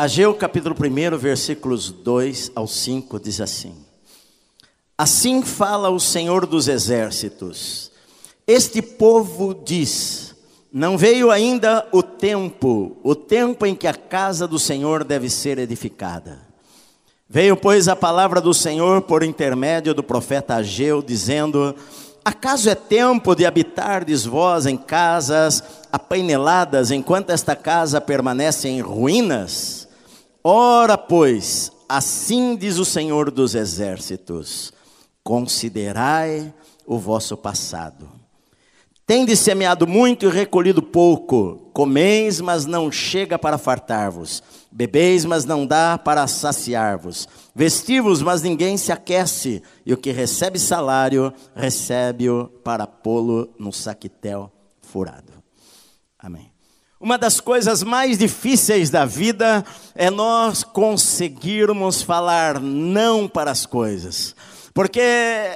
Ageu capítulo 1, versículos 2 ao 5 diz assim: Assim fala o Senhor dos exércitos: Este povo diz: Não veio ainda o tempo, o tempo em que a casa do Senhor deve ser edificada. Veio, pois, a palavra do Senhor por intermédio do profeta Ageu, dizendo: Acaso é tempo de habitardes vós em casas apaineladas, enquanto esta casa permanece em ruínas? Ora, pois, assim diz o Senhor dos Exércitos: considerai o vosso passado. Tendes semeado muito e recolhido pouco, comeis, mas não chega para fartar-vos, bebeis, mas não dá para saciar-vos, vestivos, mas ninguém se aquece, e o que recebe salário, recebe-o para pô-lo no saquitel furado. Amém. Uma das coisas mais difíceis da vida é nós conseguirmos falar não para as coisas. Porque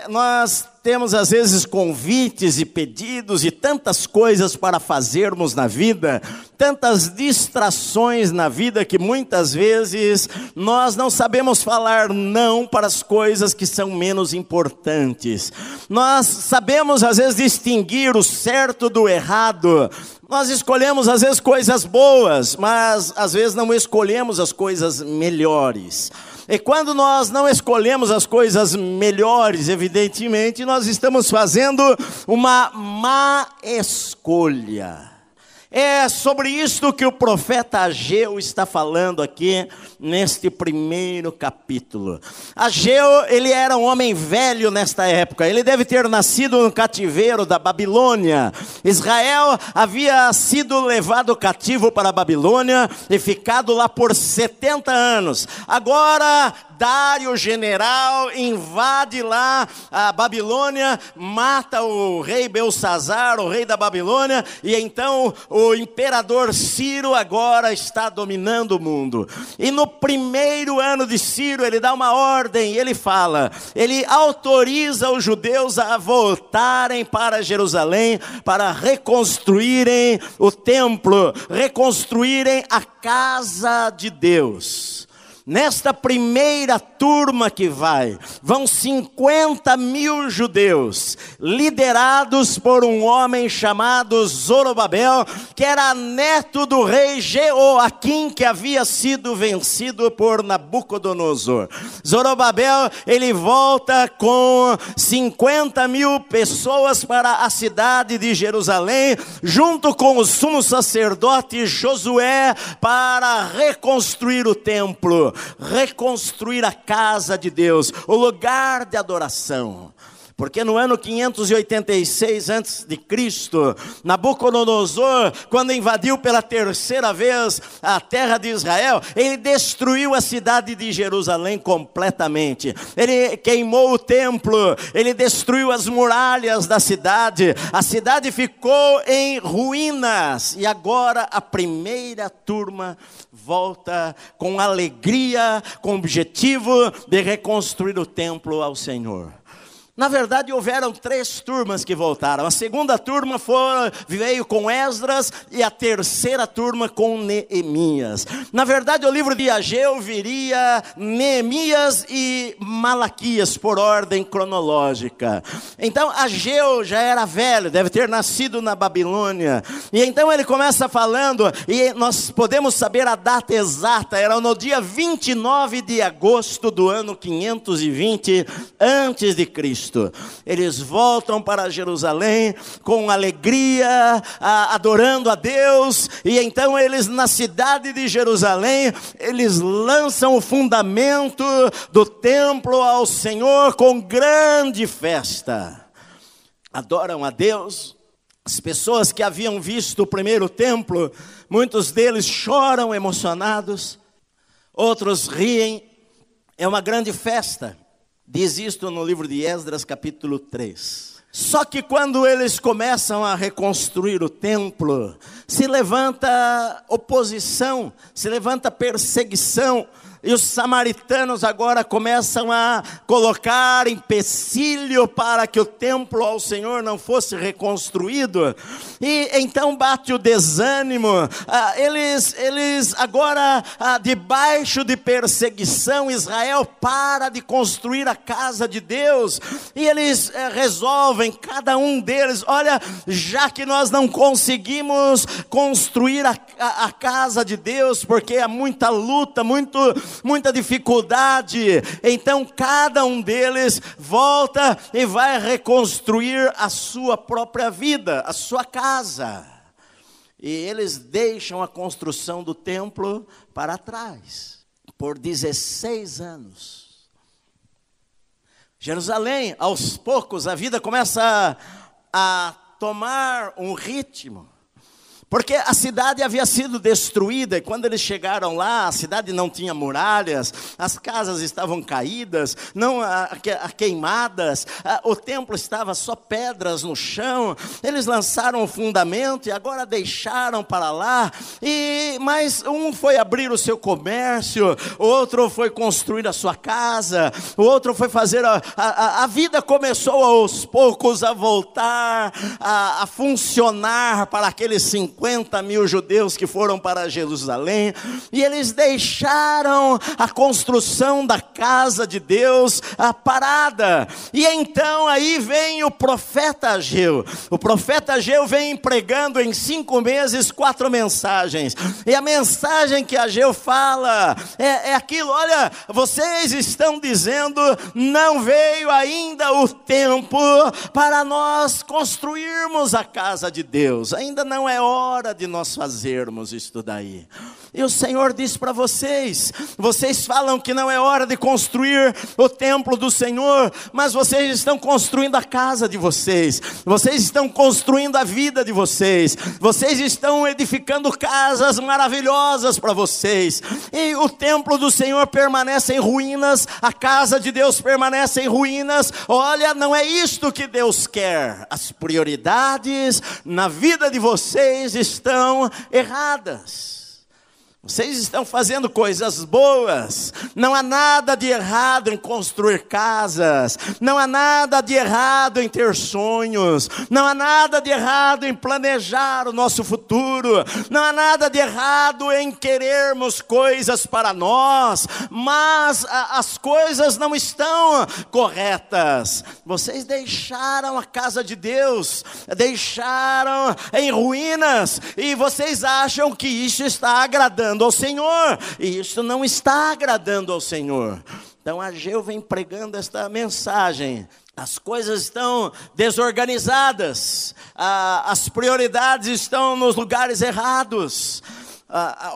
nós temos às vezes convites e pedidos e tantas coisas para fazermos na vida, tantas distrações na vida que muitas vezes nós não sabemos falar não para as coisas que são menos importantes. Nós sabemos às vezes distinguir o certo do errado, nós escolhemos às vezes coisas boas, mas às vezes não escolhemos as coisas melhores. E quando nós não escolhemos as coisas melhores, evidentemente, nós estamos fazendo uma má escolha. É sobre isto que o profeta Ageu está falando aqui neste primeiro capítulo. Ageu, ele era um homem velho nesta época. Ele deve ter nascido no cativeiro da Babilônia. Israel havia sido levado cativo para a Babilônia e ficado lá por 70 anos. Agora Dário, general, invade lá a Babilônia, mata o rei Belsazar, o rei da Babilônia, e então o imperador Ciro agora está dominando o mundo. E no primeiro ano de Ciro, ele dá uma ordem, ele fala, ele autoriza os judeus a voltarem para Jerusalém para reconstruírem o templo, reconstruírem a casa de Deus. Nesta primeira turma que vai, vão 50 mil judeus, liderados por um homem chamado Zorobabel, que era neto do rei Jeoaquim, que havia sido vencido por Nabucodonosor. Zorobabel, ele volta com 50 mil pessoas para a cidade de Jerusalém, junto com o sumo sacerdote Josué, para reconstruir o templo reconstruir a casa de Deus, o lugar de adoração. Porque no ano 586 antes de Cristo, Nabucodonosor, quando invadiu pela terceira vez a terra de Israel, ele destruiu a cidade de Jerusalém completamente. Ele queimou o templo, ele destruiu as muralhas da cidade. A cidade ficou em ruínas e agora a primeira turma volta com alegria, com o objetivo de reconstruir o templo ao Senhor. Na verdade, houveram três turmas que voltaram. A segunda turma foi, veio com Esdras e a terceira turma com Neemias. Na verdade, o livro de Ageu viria Neemias e Malaquias por ordem cronológica. Então, Ageu já era velho, deve ter nascido na Babilônia. E então ele começa falando, e nós podemos saber a data exata, era no dia 29 de agosto do ano 520 antes de Cristo. Cristo. Eles voltam para Jerusalém com alegria, adorando a Deus, e então eles na cidade de Jerusalém, eles lançam o fundamento do templo ao Senhor com grande festa. Adoram a Deus. As pessoas que haviam visto o primeiro templo, muitos deles choram emocionados, outros riem. É uma grande festa. Diz isto no livro de Esdras, capítulo 3. Só que quando eles começam a reconstruir o templo, se levanta oposição, se levanta perseguição, E os samaritanos agora começam a colocar empecilho para que o templo ao Senhor não fosse reconstruído. E então bate o desânimo. Ah, eles, eles agora, ah, debaixo de perseguição, Israel para de construir a casa de Deus. E eles eh, resolvem, cada um deles, olha, já que nós não conseguimos construir a, a, a casa de Deus, porque há muita luta, muito muita dificuldade. Então cada um deles volta e vai reconstruir a sua própria vida, a sua casa. E eles deixam a construção do templo para trás por 16 anos. Jerusalém, aos poucos, a vida começa a, a tomar um ritmo. Porque a cidade havia sido destruída, e quando eles chegaram lá, a cidade não tinha muralhas, as casas estavam caídas, não a, a, queimadas, a, o templo estava só pedras no chão. Eles lançaram o fundamento e agora deixaram para lá. E mas um foi abrir o seu comércio, outro foi construir a sua casa, o outro foi fazer a, a, a vida começou aos poucos a voltar a, a funcionar para aqueles 50 50 mil judeus que foram para Jerusalém, e eles deixaram a construção da casa de Deus a parada. E então aí vem o profeta Ageu. O profeta Ageu vem pregando em cinco meses quatro mensagens. E a mensagem que Ageu fala é, é aquilo: olha, vocês estão dizendo, não veio ainda o tempo para nós construirmos a casa de Deus, ainda não é hora hora de nós fazermos isso daí. E o Senhor diz para vocês: vocês falam que não é hora de construir o templo do Senhor, mas vocês estão construindo a casa de vocês, vocês estão construindo a vida de vocês, vocês estão edificando casas maravilhosas para vocês, e o templo do Senhor permanece em ruínas, a casa de Deus permanece em ruínas. Olha, não é isto que Deus quer, as prioridades na vida de vocês estão erradas. Vocês estão fazendo coisas boas. Não há nada de errado em construir casas. Não há nada de errado em ter sonhos. Não há nada de errado em planejar o nosso futuro. Não há nada de errado em querermos coisas para nós. Mas a, as coisas não estão corretas. Vocês deixaram a casa de Deus, deixaram em ruínas. E vocês acham que isso está agradando agradando ao Senhor, e isso não está agradando ao Senhor. Então Ageu vem pregando esta mensagem. As coisas estão desorganizadas, as prioridades estão nos lugares errados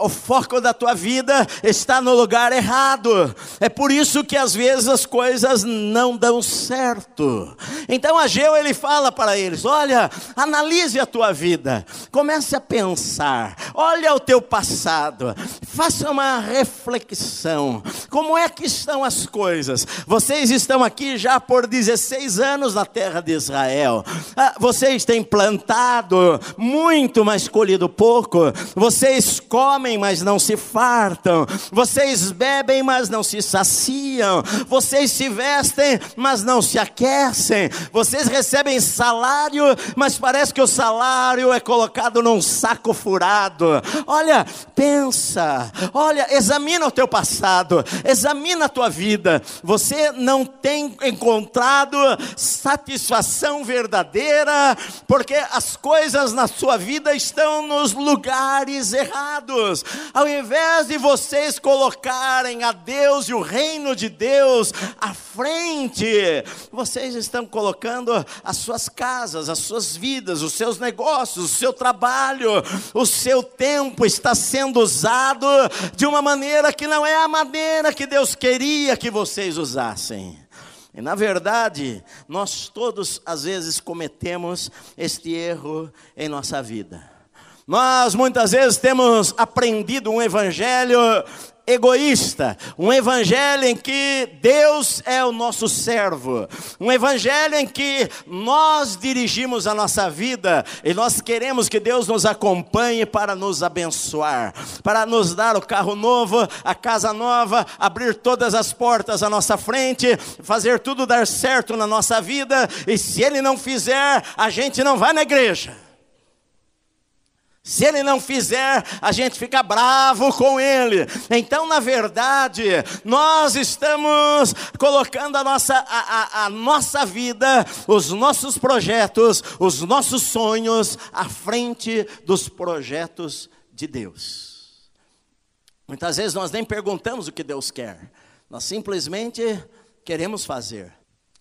o foco da tua vida está no lugar errado. É por isso que às vezes as coisas não dão certo. Então Ageu ele fala para eles: olha, analise a tua vida, comece a pensar, olha o teu passado, faça uma reflexão. Como é que estão as coisas? Vocês estão aqui já por 16 anos na terra de Israel. Ah, vocês têm plantado muito, mas colhido pouco. Vocês comem, mas não se fartam, vocês bebem, mas não se saciam, vocês se vestem, mas não se aquecem, vocês recebem salário, mas parece que o salário é colocado num saco furado. Olha, pensa, olha, examina o teu passado, examina a tua vida. Você não tem encontrado satisfação verdadeira, porque as coisas na sua vida estão nos lugares errados errados. Ao invés de vocês colocarem a Deus e o reino de Deus à frente, vocês estão colocando as suas casas, as suas vidas, os seus negócios, o seu trabalho, o seu tempo está sendo usado de uma maneira que não é a maneira que Deus queria que vocês usassem. E na verdade, nós todos às vezes cometemos este erro em nossa vida. Nós muitas vezes temos aprendido um evangelho egoísta, um evangelho em que Deus é o nosso servo, um evangelho em que nós dirigimos a nossa vida e nós queremos que Deus nos acompanhe para nos abençoar, para nos dar o carro novo, a casa nova, abrir todas as portas à nossa frente, fazer tudo dar certo na nossa vida, e se Ele não fizer, a gente não vai na igreja. Se ele não fizer, a gente fica bravo com ele. Então, na verdade, nós estamos colocando a nossa, a, a, a, nossa vida, os nossos projetos, os nossos sonhos à frente dos projetos de Deus. Muitas vezes nós nem perguntamos o que Deus quer, nós simplesmente queremos fazer.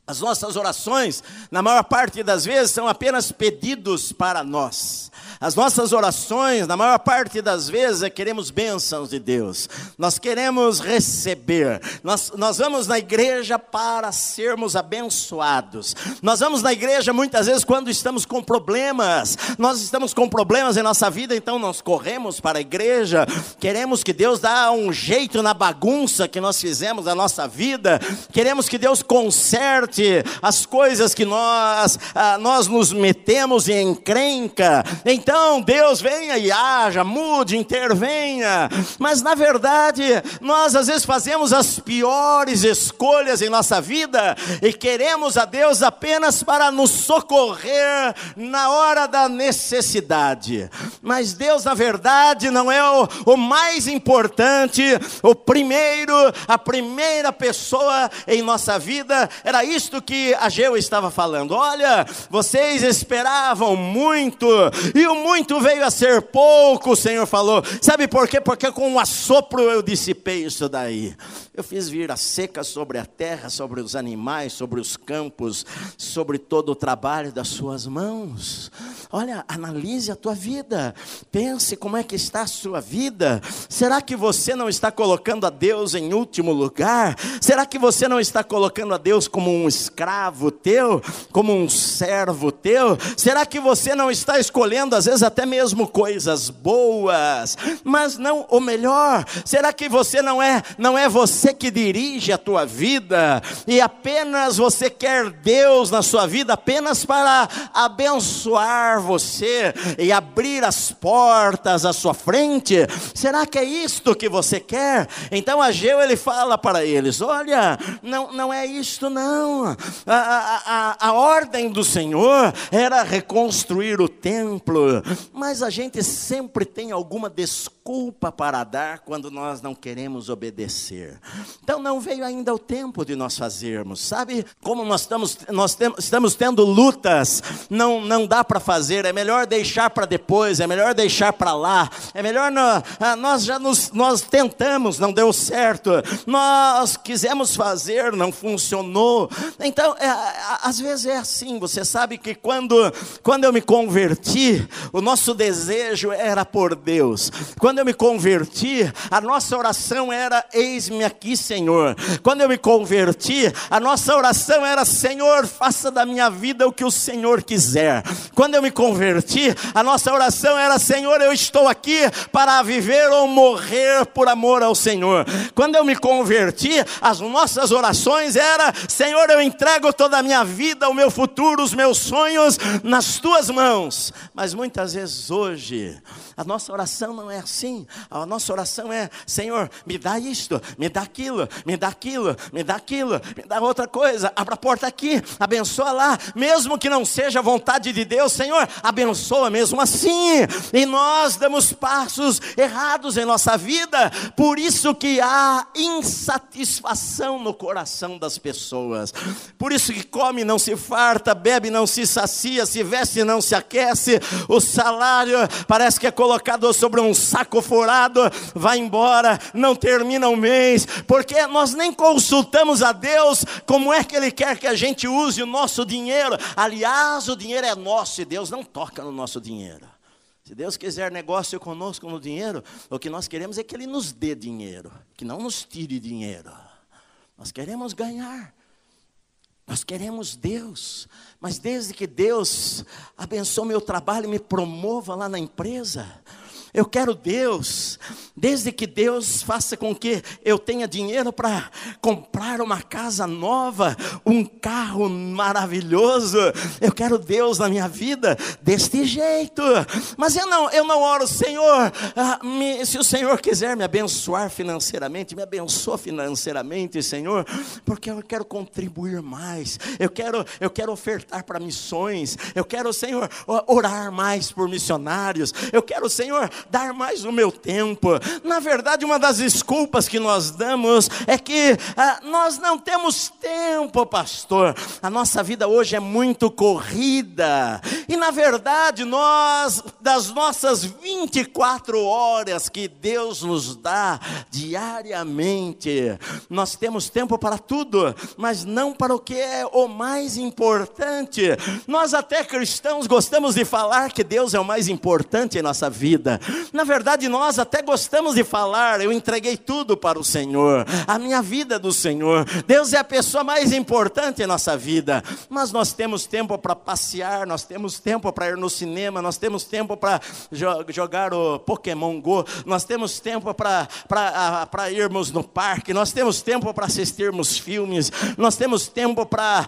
As nossas orações, na maior parte das vezes, são apenas pedidos para nós. As nossas orações, na maior parte das vezes, é queremos bênçãos de Deus. Nós queremos receber. Nós, nós vamos na igreja para sermos abençoados. Nós vamos na igreja muitas vezes quando estamos com problemas. Nós estamos com problemas em nossa vida, então nós corremos para a igreja. Queremos que Deus dá um jeito na bagunça que nós fizemos na nossa vida. Queremos que Deus conserte as coisas que nós, ah, nós nos metemos em encrenca. Então, Deus venha e haja, mude, intervenha. Mas na verdade, nós às vezes fazemos as piores escolhas em nossa vida e queremos a Deus apenas para nos socorrer na hora da necessidade. Mas Deus, na verdade, não é o, o mais importante, o primeiro, a primeira pessoa em nossa vida. Era isto que Ageu estava falando. Olha, vocês esperavam muito e o muito veio a ser pouco, o Senhor falou. Sabe por quê? Porque com um assopro eu dissipei isso daí. Eu fiz vir a seca sobre a terra, sobre os animais, sobre os campos, sobre todo o trabalho das suas mãos. Olha, analise a tua vida. Pense como é que está a sua vida. Será que você não está colocando a Deus em último lugar? Será que você não está colocando a Deus como um escravo teu, como um servo teu? Será que você não está escolhendo às vezes até mesmo coisas boas, mas não o melhor? Será que você não é não é você que dirige a tua vida e apenas você quer Deus na sua vida apenas para abençoar você e abrir as portas à sua frente? Será que é isto que você quer? Então Ageu ele fala para eles: olha, não, não é isto não. A, a, a, ordem do Senhor era reconstruir o templo, mas a gente sempre tem alguma desculpa para dar quando nós não queremos obedecer. Então não veio ainda o tempo de nós fazermos, sabe? Como nós estamos, nós tem, estamos tendo lutas, não, não dá para fazer, é melhor deixar para depois, é melhor deixar para lá, é melhor ah, nós já nos, nós tentamos, não deu certo, nós quisemos fazer, não funcionou. Então, é, às vezes é assim, você sabe que quando, quando eu me converti, o nosso desejo era por Deus. Quando eu me converti, a nossa oração era: eis-me aqui Senhor. Quando eu me converti, a nossa oração era: Senhor, faça da minha vida o que o Senhor quiser. Quando eu me converti, a nossa oração era: Senhor, eu estou aqui para viver ou morrer por amor ao Senhor. Quando eu me converti, as nossas orações era: Senhor, eu entrego toda a minha vida, o meu futuro, os meus sonhos nas tuas mãos. Mas muitas vezes hoje, a nossa oração não é assim. A nossa oração é: Senhor, me dá isto, me dá aquilo, me dá aquilo, me dá aquilo, me dá outra coisa, abra a porta aqui, abençoa lá, mesmo que não seja a vontade de Deus, Senhor, abençoa mesmo assim. E nós damos passos errados em nossa vida, por isso que há insatisfação no coração das pessoas. Por isso que come não se farta, bebe não se sacia, se veste não se aquece, o salário parece que é colocado sobre um saco furado, vai embora, não termina o mês, porque nós nem consultamos a Deus como é que Ele quer que a gente use o nosso dinheiro. Aliás, o dinheiro é nosso e Deus não toca no nosso dinheiro. Se Deus quiser negócio conosco no dinheiro, o que nós queremos é que Ele nos dê dinheiro, que não nos tire dinheiro. Nós queremos ganhar. Nós queremos Deus, mas desde que Deus abençoe meu trabalho e me promova lá na empresa, eu quero Deus, desde que Deus faça com que eu tenha dinheiro para comprar uma casa nova, um carro maravilhoso. Eu quero Deus na minha vida deste jeito. Mas eu não, eu não oro, Senhor, ah, me, se o Senhor quiser me abençoar financeiramente, me abençoa financeiramente, Senhor, porque eu quero contribuir mais. Eu quero, eu quero ofertar para missões. Eu quero, Senhor, orar mais por missionários. Eu quero, Senhor, dar mais o meu tempo. Na verdade, uma das desculpas que nós damos é que ah, nós não temos tempo, pastor. A nossa vida hoje é muito corrida. E na verdade, nós, das nossas 24 horas que Deus nos dá diariamente, nós temos tempo para tudo, mas não para o que é o mais importante. Nós, até cristãos, gostamos de falar que Deus é o mais importante em nossa vida, na verdade, nós até gostamos de falar, eu entreguei tudo para o Senhor, a minha vida é do Senhor. Deus é a pessoa mais importante em nossa vida. Mas nós temos tempo para passear, nós temos tempo para ir no cinema, nós temos tempo para jo jogar o Pokémon Go, nós temos tempo para irmos no parque, nós temos tempo para assistirmos filmes, nós temos tempo para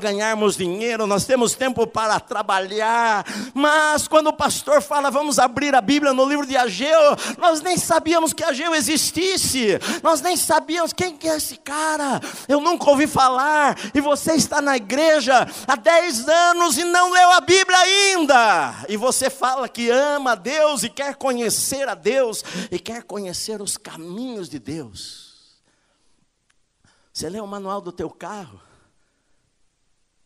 ganharmos dinheiro, nós temos tempo para trabalhar. Mas quando o pastor fala, vamos abrir a Bíblia no livro de Ageu, nós nem sabíamos que Ageu existisse, nós nem sabíamos quem que é esse cara, eu nunca ouvi falar, e você está na igreja há 10 anos e não leu a Bíblia ainda, e você fala que ama a Deus e quer conhecer a Deus, e quer conhecer os caminhos de Deus. Você lê o manual do teu carro,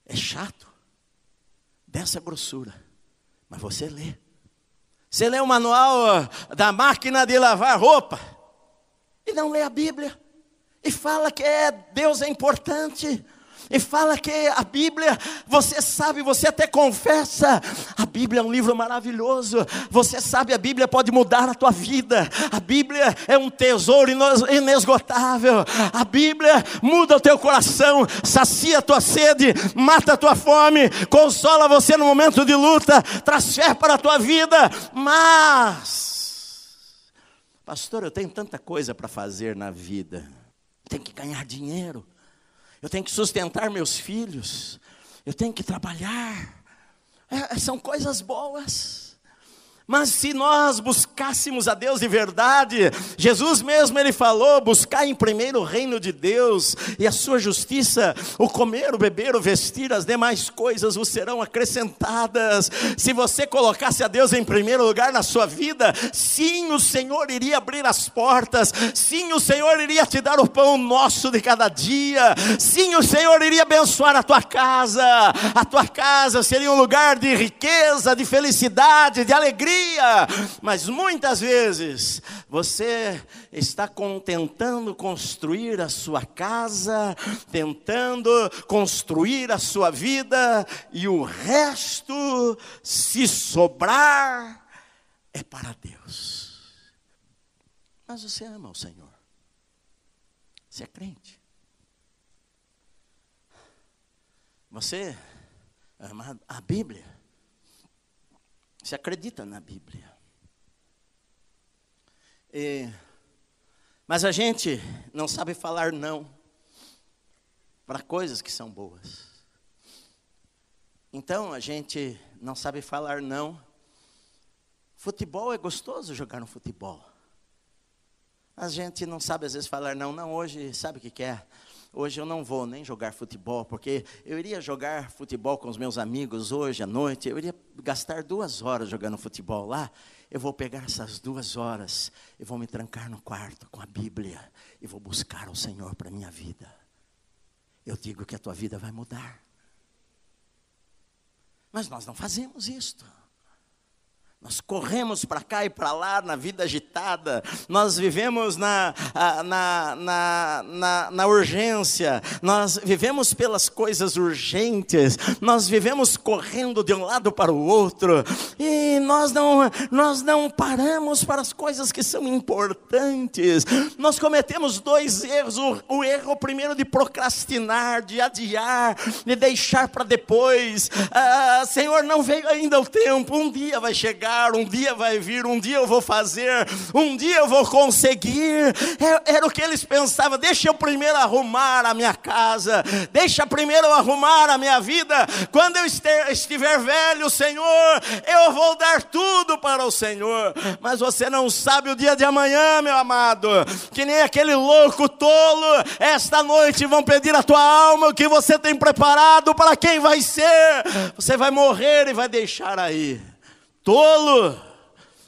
é chato, dessa grossura, mas você lê. Você lê o manual da máquina de lavar roupa e não lê a Bíblia e fala que é, Deus é importante e fala que a Bíblia, você sabe, você até confessa, a Bíblia é um livro maravilhoso, você sabe, a Bíblia pode mudar a tua vida, a Bíblia é um tesouro inesgotável, a Bíblia muda o teu coração, sacia a tua sede, mata a tua fome, consola você no momento de luta, traz fé para a tua vida, mas, pastor, eu tenho tanta coisa para fazer na vida, tenho que ganhar dinheiro, eu tenho que sustentar meus filhos, eu tenho que trabalhar. É, são coisas boas. Mas se nós buscássemos a Deus de verdade, Jesus mesmo ele falou: buscar em primeiro o reino de Deus e a sua justiça, o comer, o beber, o vestir, as demais coisas vos serão acrescentadas. Se você colocasse a Deus em primeiro lugar na sua vida, sim, o Senhor iria abrir as portas, sim, o Senhor iria te dar o pão nosso de cada dia, sim, o Senhor iria abençoar a tua casa, a tua casa seria um lugar de riqueza, de felicidade, de alegria mas muitas vezes você está tentando construir a sua casa, tentando construir a sua vida, e o resto, se sobrar, é para Deus. Mas você ama o Senhor, você é crente. Você ama a Bíblia. Você acredita na Bíblia. E, mas a gente não sabe falar não para coisas que são boas. Então a gente não sabe falar não. Futebol é gostoso jogar no futebol. A gente não sabe às vezes falar não, não, hoje sabe o que quer? É? Hoje eu não vou nem jogar futebol, porque eu iria jogar futebol com os meus amigos hoje à noite, eu iria gastar duas horas jogando futebol lá. Eu vou pegar essas duas horas e vou me trancar no quarto com a Bíblia e vou buscar o Senhor para a minha vida. Eu digo que a tua vida vai mudar. Mas nós não fazemos isto. Nós corremos para cá e para lá na vida agitada, nós vivemos na, na, na, na, na urgência, nós vivemos pelas coisas urgentes, nós vivemos correndo de um lado para o outro, e nós não, nós não paramos para as coisas que são importantes. Nós cometemos dois erros: o, o erro primeiro de procrastinar, de adiar, de deixar para depois. Ah, Senhor, não veio ainda o tempo, um dia vai chegar um dia vai vir, um dia eu vou fazer, um dia eu vou conseguir. Era, era o que eles pensavam: deixa eu primeiro arrumar a minha casa, deixa primeiro eu arrumar a minha vida. Quando eu estiver velho, Senhor, eu vou dar tudo para o Senhor. Mas você não sabe o dia de amanhã, meu amado, que nem aquele louco tolo, esta noite vão pedir a tua alma o que você tem preparado para quem vai ser. Você vai morrer e vai deixar aí. Tolo!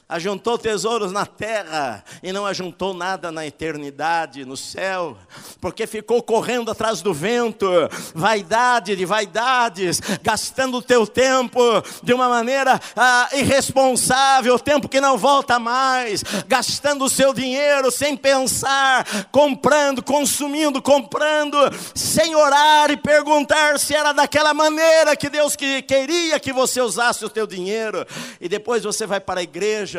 Ajuntou tesouros na terra e não ajuntou nada na eternidade, no céu, porque ficou correndo atrás do vento, vaidade de vaidades, gastando o teu tempo de uma maneira ah, irresponsável, tempo que não volta mais, gastando o seu dinheiro sem pensar, comprando, consumindo, comprando, sem orar e perguntar se era daquela maneira que Deus que queria que você usasse o teu dinheiro, e depois você vai para a igreja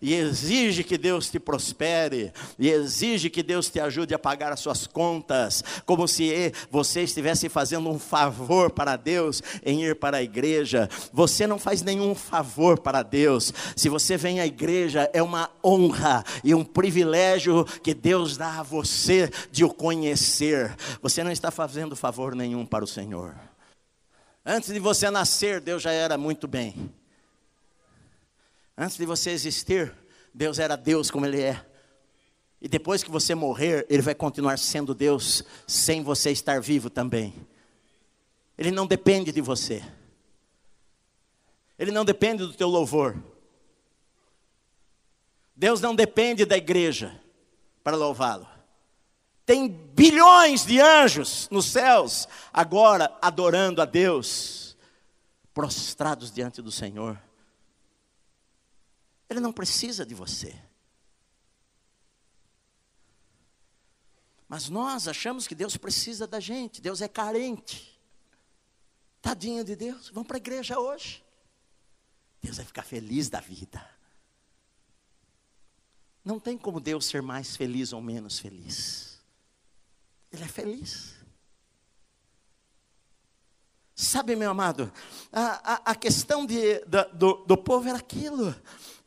e exige que Deus te prospere, e exige que Deus te ajude a pagar as suas contas, como se você estivesse fazendo um favor para Deus em ir para a igreja. Você não faz nenhum favor para Deus. Se você vem à igreja, é uma honra e um privilégio que Deus dá a você de o conhecer. Você não está fazendo favor nenhum para o Senhor. Antes de você nascer, Deus já era muito bem. Antes de você existir, Deus era Deus como Ele é. E depois que você morrer, Ele vai continuar sendo Deus, sem você estar vivo também. Ele não depende de você. Ele não depende do teu louvor. Deus não depende da igreja para louvá-lo. Tem bilhões de anjos nos céus, agora adorando a Deus, prostrados diante do Senhor. Ele não precisa de você. Mas nós achamos que Deus precisa da gente, Deus é carente. Tadinho de Deus, vamos para a igreja hoje. Deus vai ficar feliz da vida. Não tem como Deus ser mais feliz ou menos feliz. Ele é feliz. Sabe, meu amado, a, a, a questão de, da, do, do povo era aquilo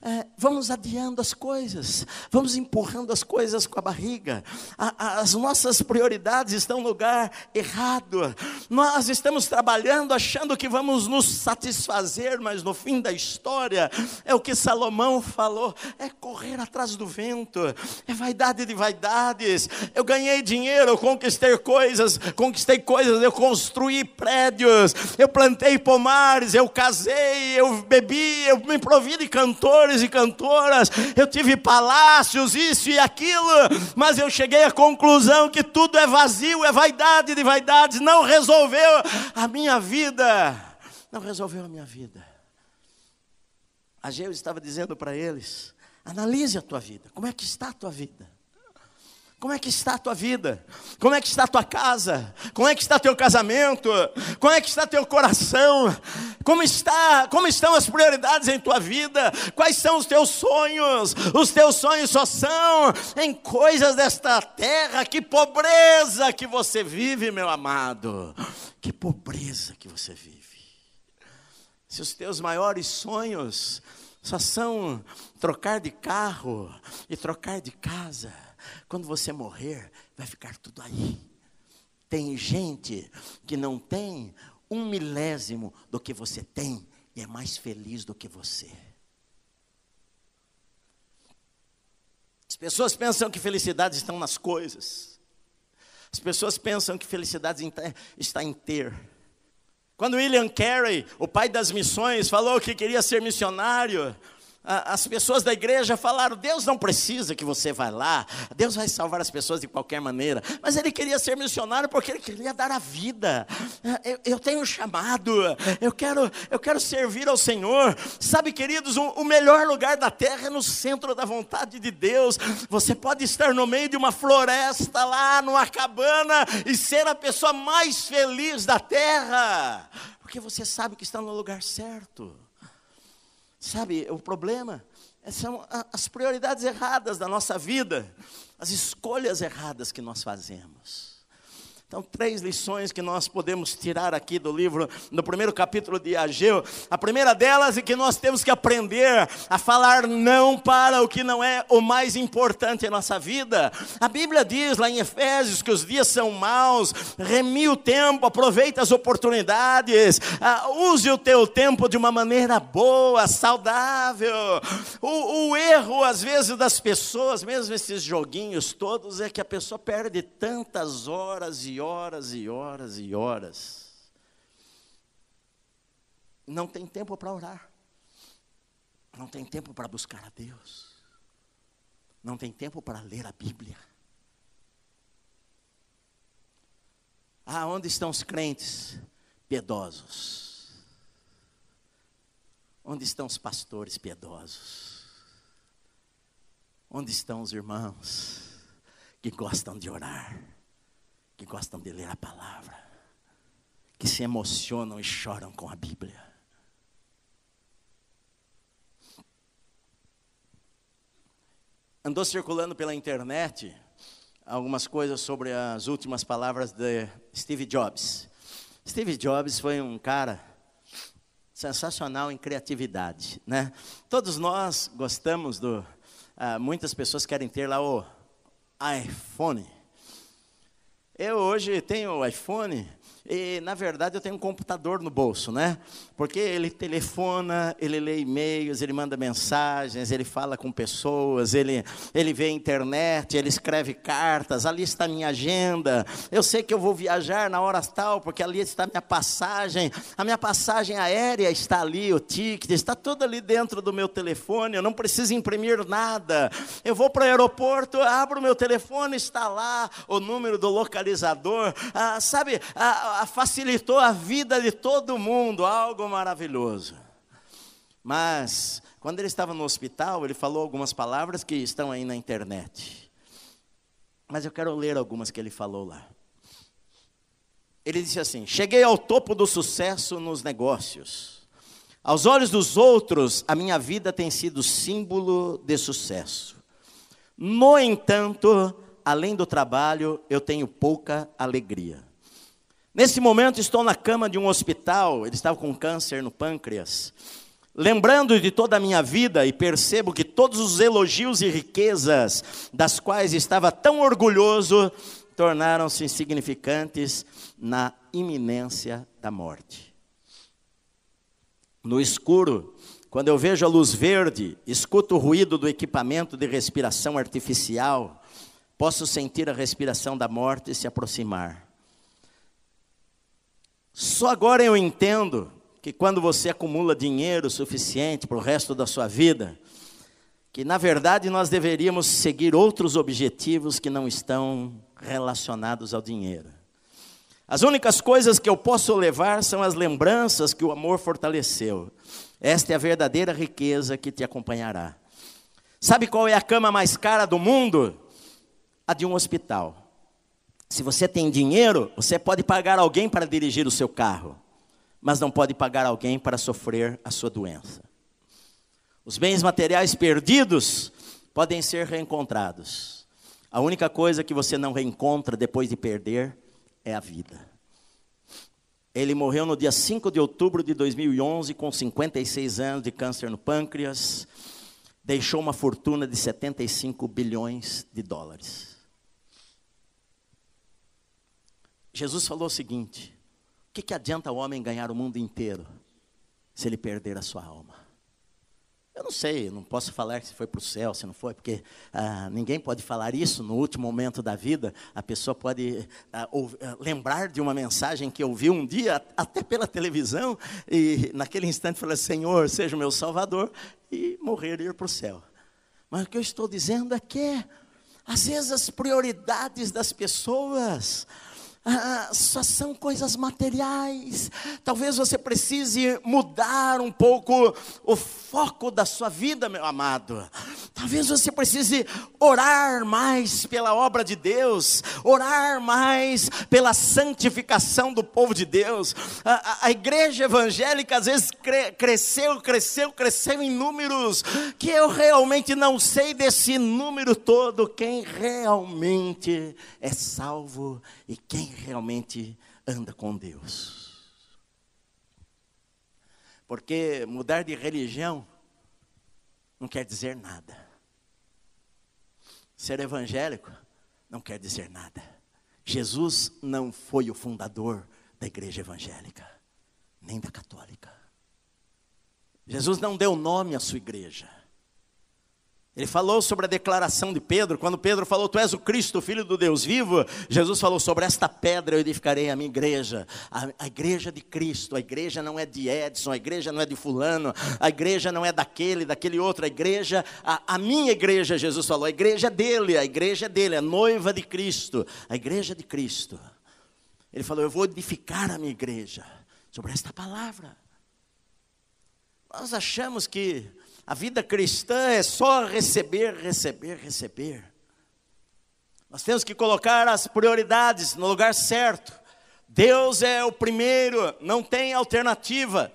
é, vamos adiando as coisas, vamos empurrando as coisas com a barriga. A, a, as nossas prioridades estão no lugar errado. Nós estamos trabalhando achando que vamos nos satisfazer, mas no fim da história é o que Salomão falou: é correr atrás do vento, é vaidade de vaidades. Eu ganhei dinheiro, eu conquistei coisas, conquistei coisas, eu construí prédios, eu plantei pomares, eu casei, eu bebi, eu me provi de cantores cantores e cantoras, eu tive palácios, isso e aquilo, mas eu cheguei à conclusão que tudo é vazio, é vaidade de vaidades, não resolveu a minha vida. Não resolveu a minha vida. Ageu estava dizendo para eles: analise a tua vida, como é que está a tua vida? Como é que está a tua vida? Como é que está a tua casa? Como é que está teu casamento? Como é que está teu coração? Como está? Como estão as prioridades em tua vida? Quais são os teus sonhos? Os teus sonhos só são em coisas desta terra. Que pobreza que você vive, meu amado. Que pobreza que você vive. Se os teus maiores sonhos só são trocar de carro e trocar de casa, quando você morrer, vai ficar tudo aí. Tem gente que não tem um milésimo do que você tem e é mais feliz do que você. As pessoas pensam que felicidade estão nas coisas. As pessoas pensam que felicidade está em ter. Quando William Carey, o pai das missões, falou que queria ser missionário, as pessoas da igreja falaram: Deus não precisa que você vá lá, Deus vai salvar as pessoas de qualquer maneira. Mas ele queria ser missionário porque ele queria dar a vida. Eu, eu tenho um chamado, eu quero, eu quero servir ao Senhor. Sabe, queridos, o, o melhor lugar da terra é no centro da vontade de Deus. Você pode estar no meio de uma floresta lá, numa cabana, e ser a pessoa mais feliz da terra, porque você sabe que está no lugar certo. Sabe, o problema são as prioridades erradas da nossa vida, as escolhas erradas que nós fazemos. Então, três lições que nós podemos tirar aqui do livro, no primeiro capítulo de Ageu. A primeira delas é que nós temos que aprender a falar não para o que não é o mais importante em nossa vida. A Bíblia diz lá em Efésios que os dias são maus, remi o tempo, aproveite as oportunidades, uh, use o teu tempo de uma maneira boa, saudável. O, o erro, às vezes, das pessoas, mesmo esses joguinhos todos, é que a pessoa perde tantas horas e horas e horas e horas. Não tem tempo para orar. Não tem tempo para buscar a Deus. Não tem tempo para ler a Bíblia. Ah, onde estão os crentes piedosos? Onde estão os pastores piedosos? Onde estão os irmãos que gostam de orar? Que gostam de ler a palavra, que se emocionam e choram com a Bíblia. Andou circulando pela internet algumas coisas sobre as últimas palavras de Steve Jobs. Steve Jobs foi um cara sensacional em criatividade, né? Todos nós gostamos do, ah, muitas pessoas querem ter lá o iPhone. Eu hoje tenho iPhone e, na verdade, eu tenho um computador no bolso, né? Porque ele telefona, ele lê e-mails, ele manda mensagens, ele fala com pessoas, ele, ele vê internet, ele escreve cartas, ali está a minha agenda. Eu sei que eu vou viajar na hora tal, porque ali está a minha passagem. A minha passagem aérea está ali, o ticket, está tudo ali dentro do meu telefone, eu não preciso imprimir nada. Eu vou para o aeroporto, abro o meu telefone, está lá o número do localizador. Ah, sabe, ah, facilitou a vida de todo mundo, algo maravilhoso. Mas, quando ele estava no hospital, ele falou algumas palavras que estão aí na internet. Mas eu quero ler algumas que ele falou lá. Ele disse assim: Cheguei ao topo do sucesso nos negócios. Aos olhos dos outros, a minha vida tem sido símbolo de sucesso. No entanto, além do trabalho, eu tenho pouca alegria. Nesse momento estou na cama de um hospital, ele estava com câncer no pâncreas. Lembrando de toda a minha vida e percebo que todos os elogios e riquezas das quais estava tão orgulhoso tornaram-se insignificantes na iminência da morte. No escuro, quando eu vejo a luz verde, escuto o ruído do equipamento de respiração artificial, posso sentir a respiração da morte se aproximar. Só agora eu entendo que quando você acumula dinheiro suficiente para o resto da sua vida, que na verdade nós deveríamos seguir outros objetivos que não estão relacionados ao dinheiro. As únicas coisas que eu posso levar são as lembranças que o amor fortaleceu. Esta é a verdadeira riqueza que te acompanhará. Sabe qual é a cama mais cara do mundo? A de um hospital. Se você tem dinheiro, você pode pagar alguém para dirigir o seu carro, mas não pode pagar alguém para sofrer a sua doença. Os bens materiais perdidos podem ser reencontrados. A única coisa que você não reencontra depois de perder é a vida. Ele morreu no dia 5 de outubro de 2011, com 56 anos de câncer no pâncreas. Deixou uma fortuna de 75 bilhões de dólares. Jesus falou o seguinte: o que, que adianta o homem ganhar o mundo inteiro se ele perder a sua alma? Eu não sei, não posso falar se foi para o céu, se não foi, porque ah, ninguém pode falar isso no último momento da vida. A pessoa pode ah, ou, ah, lembrar de uma mensagem que ouviu um dia, até pela televisão, e naquele instante falar: Senhor, seja o meu Salvador, e morrer e ir para o céu. Mas o que eu estou dizendo é que, às vezes, as prioridades das pessoas ah, só são coisas materiais. Talvez você precise mudar um pouco o foco da sua vida, meu amado. Talvez você precise orar mais pela obra de Deus, orar mais pela santificação do povo de Deus. A, a, a igreja evangélica às vezes cre, cresceu, cresceu, cresceu em números que eu realmente não sei desse número todo quem realmente é salvo e quem realmente anda com Deus. Porque mudar de religião não quer dizer nada. Ser evangélico não quer dizer nada. Jesus não foi o fundador da igreja evangélica, nem da católica. Jesus não deu nome à sua igreja. Ele falou sobre a declaração de Pedro, quando Pedro falou: Tu és o Cristo, filho do Deus vivo. Jesus falou: Sobre esta pedra eu edificarei a minha igreja, a, a, igreja de Cristo. A igreja não é de Edson, a igreja não é de Fulano, a igreja não é daquele, daquele outro. A igreja, a, a minha igreja, Jesus falou: A igreja é dele, a igreja é dele, a noiva de Cristo, a igreja de Cristo. Ele falou: Eu vou edificar a minha igreja sobre esta palavra. Nós achamos que a vida cristã é só receber, receber, receber. Nós temos que colocar as prioridades no lugar certo. Deus é o primeiro, não tem alternativa.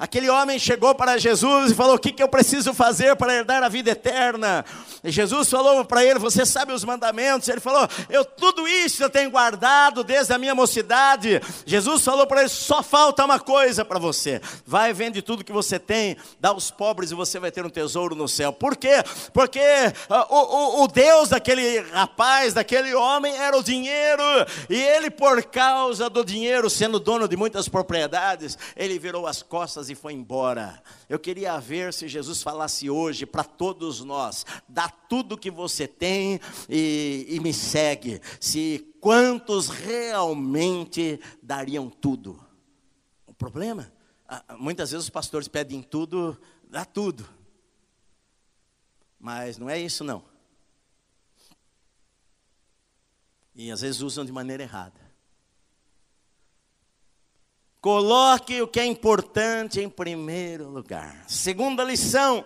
Aquele homem chegou para Jesus e falou: O que, que eu preciso fazer para herdar a vida eterna? E Jesus falou para ele: Você sabe os mandamentos? Ele falou: Eu tudo isso eu tenho guardado desde a minha mocidade. Jesus falou para ele: Só falta uma coisa para você. Vai, vende tudo que você tem, dá aos pobres e você vai ter um tesouro no céu. Por quê? Porque uh, o, o, o Deus daquele rapaz, daquele homem, era o dinheiro. E ele, por causa do dinheiro, sendo dono de muitas propriedades, ele virou as costas e foi embora. Eu queria ver se Jesus falasse hoje para todos nós: dá tudo que você tem e, e me segue. Se quantos realmente dariam tudo? O problema, muitas vezes os pastores pedem tudo, dá tudo. Mas não é isso não. E às vezes usam de maneira errada. Coloque o que é importante em primeiro lugar. Segunda lição: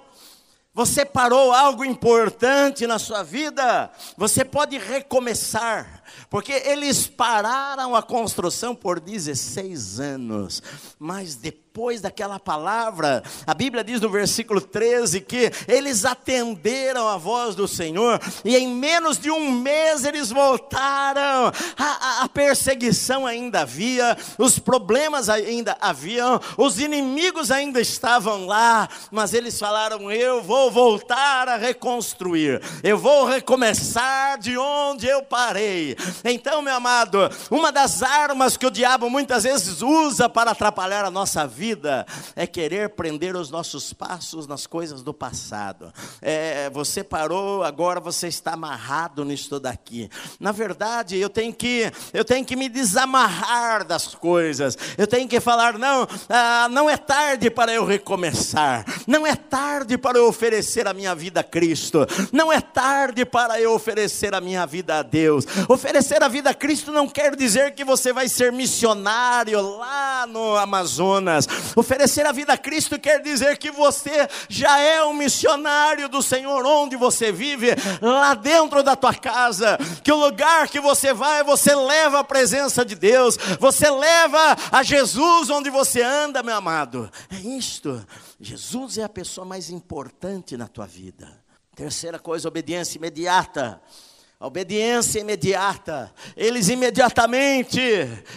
você parou algo importante na sua vida, você pode recomeçar, porque eles pararam a construção por 16 anos, mas depois daquela palavra, a Bíblia diz no versículo 13 que eles atenderam a voz do Senhor e em menos de um mês eles voltaram. A, a, a perseguição ainda havia, os problemas ainda haviam, os inimigos ainda estavam lá, mas eles falaram: Eu vou voltar a reconstruir, eu vou recomeçar de onde eu parei. Então, meu amado, uma das armas que o diabo muitas vezes usa para atrapalhar a nossa vida, é querer prender os nossos passos nas coisas do passado. É, você parou, agora você está amarrado nisso daqui. Na verdade, eu tenho que, eu tenho que me desamarrar das coisas. Eu tenho que falar não, ah, não é tarde para eu recomeçar. Não é tarde para eu oferecer a minha vida a Cristo. Não é tarde para eu oferecer a minha vida a Deus. Oferecer a vida a Cristo não quer dizer que você vai ser missionário lá no Amazonas. Oferecer a vida a Cristo quer dizer que você já é um missionário do Senhor onde você vive, lá dentro da tua casa. Que o lugar que você vai, você leva a presença de Deus, você leva a Jesus onde você anda, meu amado. É isto. Jesus é a pessoa mais importante na tua vida. Terceira coisa, obediência imediata. Obediência imediata. Eles imediatamente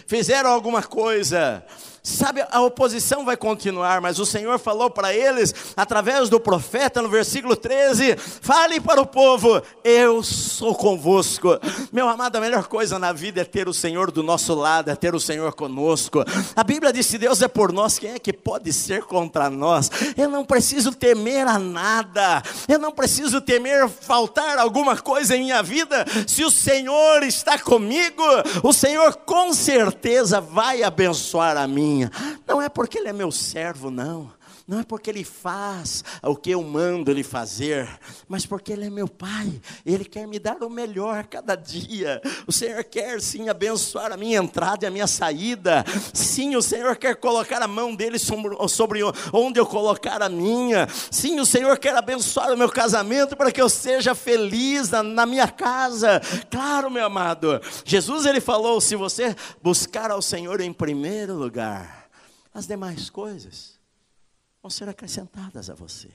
fizeram alguma coisa. Sabe, a oposição vai continuar, mas o Senhor falou para eles, através do profeta, no versículo 13: fale para o povo, eu sou convosco. Meu amado, a melhor coisa na vida é ter o Senhor do nosso lado, é ter o Senhor conosco. A Bíblia diz: se Deus é por nós, quem é que pode ser contra nós? Eu não preciso temer a nada, eu não preciso temer faltar alguma coisa em minha vida, se o Senhor está comigo, o Senhor com certeza vai abençoar a mim minha. Não é porque ele é meu servo, não. Não é porque ele faz o que eu mando ele fazer, mas porque ele é meu pai. Ele quer me dar o melhor cada dia. O Senhor quer sim abençoar a minha entrada e a minha saída. Sim, o Senhor quer colocar a mão dele sobre onde eu colocar a minha. Sim, o Senhor quer abençoar o meu casamento para que eu seja feliz na, minha casa. Claro, meu amado. Jesus ele falou: se você buscar ao Senhor em primeiro lugar, as demais coisas vão ser acrescentadas a você.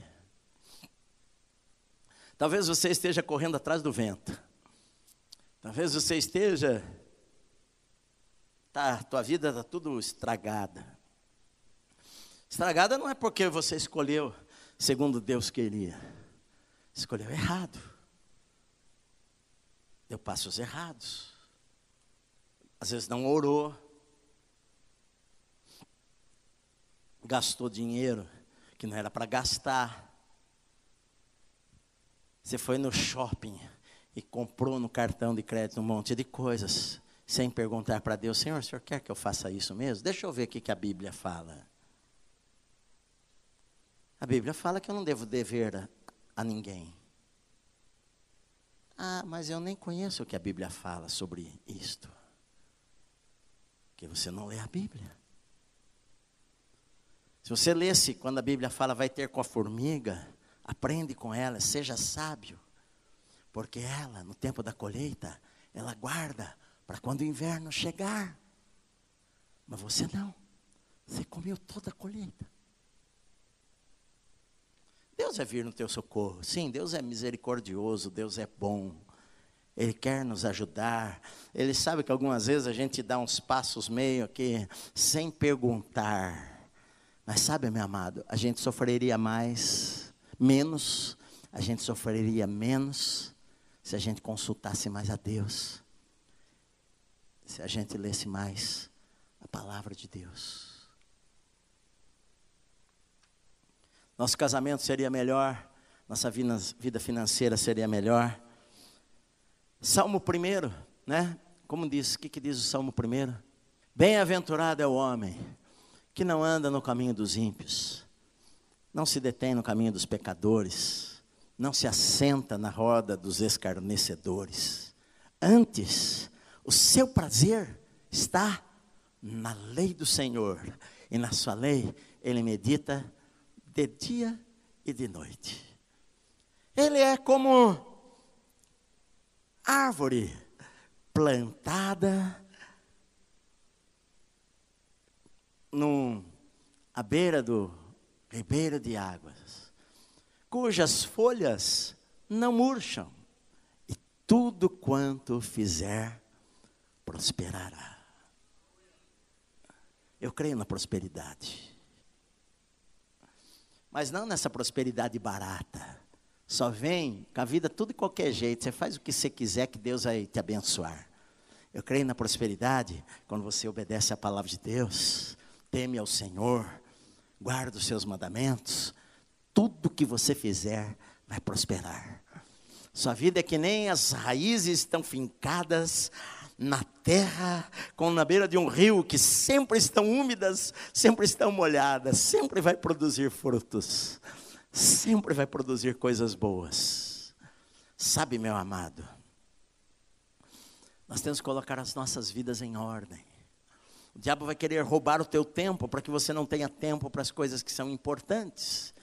Talvez você esteja correndo atrás do vento. Talvez você esteja tá, tua vida está tudo estragada. Estragada não é porque você escolheu segundo Deus queria. Escolheu errado. Deu passos errados. Às vezes não orou. Gastou dinheiro que não era para gastar. Você foi no shopping e comprou no cartão de crédito um monte de coisas, sem perguntar para Deus: Senhor, o senhor quer que eu faça isso mesmo? Deixa eu ver o que a Bíblia fala. A Bíblia fala que eu não devo dever a, ninguém. Ah, mas eu nem conheço o que a Bíblia fala sobre isto. Porque você não lê a Bíblia. Se você lesse quando a Bíblia fala vai ter com a formiga, aprende com ela, seja sábio, porque ela, no tempo da colheita, ela guarda para quando o inverno chegar. Mas você não, você comeu toda a colheita. Deus vai vir no teu socorro. Sim, Deus é misericordioso, Deus é bom. Ele quer nos ajudar. Ele sabe que algumas vezes a gente dá uns passos meio aqui sem perguntar. Mas sabe, meu amado, a gente sofreria mais, menos, a gente sofreria menos se a gente consultasse mais a Deus. Se a gente lesse mais a palavra de Deus. Nosso casamento seria melhor, nossa vida financeira seria melhor. Salmo primeiro, né? Como diz, o que, que diz o Salmo primeiro? Bem-aventurado é o homem que não anda no caminho dos ímpios, não se detém no caminho dos pecadores, não se assenta na roda dos escarnecedores. Antes, o seu prazer está na lei do Senhor, e na sua lei ele medita de dia e de noite. Ele é como árvore plantada num, à beira do ribeiro de águas, cujas folhas não murcham, e tudo quanto fizer prosperará. Eu creio na prosperidade. Mas não nessa prosperidade barata. Só vem com a vida tudo de qualquer jeito. Você faz o que você quiser que Deus vai te abençoar. Eu creio na prosperidade quando você obedece à palavra de Deus, teme ao Senhor, guarda os seus mandamentos, tudo que você fizer vai prosperar. Sua vida é que nem as raízes estão fincadas na terra, como na beira de um rio, que sempre estão úmidas, sempre estão molhadas, sempre vai produzir frutos, sempre vai produzir coisas boas. Sabe, meu amado, nós temos que colocar as nossas vidas em ordem. O diabo vai querer roubar o teu tempo para que você não tenha tempo para as coisas que são importantes.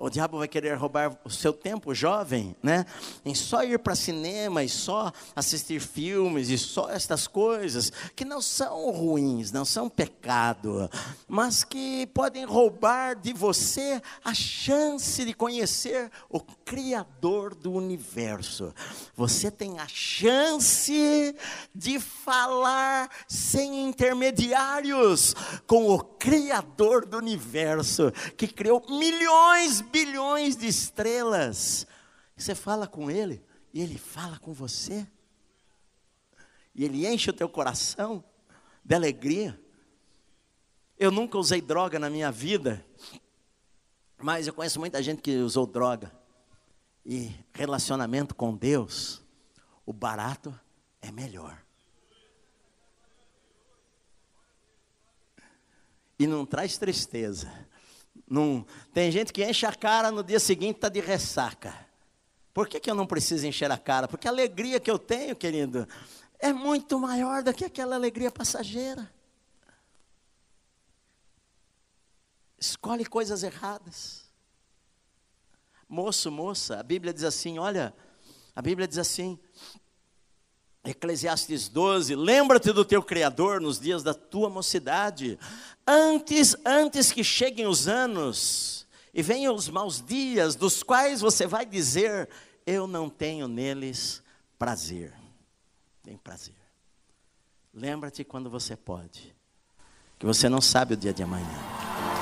O diabo vai querer roubar o seu tempo jovem, né? Em só ir para cinema e só assistir filmes e só estas coisas que não são ruins, não são pecado, mas que podem roubar de você a chance de conhecer o criador do universo. Você tem a chance de falar sem intermediários com o criador do universo que criou milhões bilhões de estrelas. Você fala com ele e ele fala com você. E ele enche o teu coração de alegria. Eu nunca usei droga na minha vida, mas eu conheço muita gente que usou droga. E relacionamento com Deus, o barato é melhor. E não traz tristeza não, tem gente que enche a cara no dia seguinte está de ressaca. Por que, que eu não preciso encher a cara? Porque a alegria que eu tenho, querido, é muito maior do que aquela alegria passageira. Escolhe coisas erradas. Moço, moça, a Bíblia diz assim: olha, a Bíblia diz assim, Eclesiastes 12, lembra-te do teu Criador nos dias da tua mocidade, antes, antes que cheguem os anos e venham os maus dias, dos quais você vai dizer, eu não tenho neles prazer. Tem prazer. Lembra-te quando você pode, que você não sabe o dia de amanhã.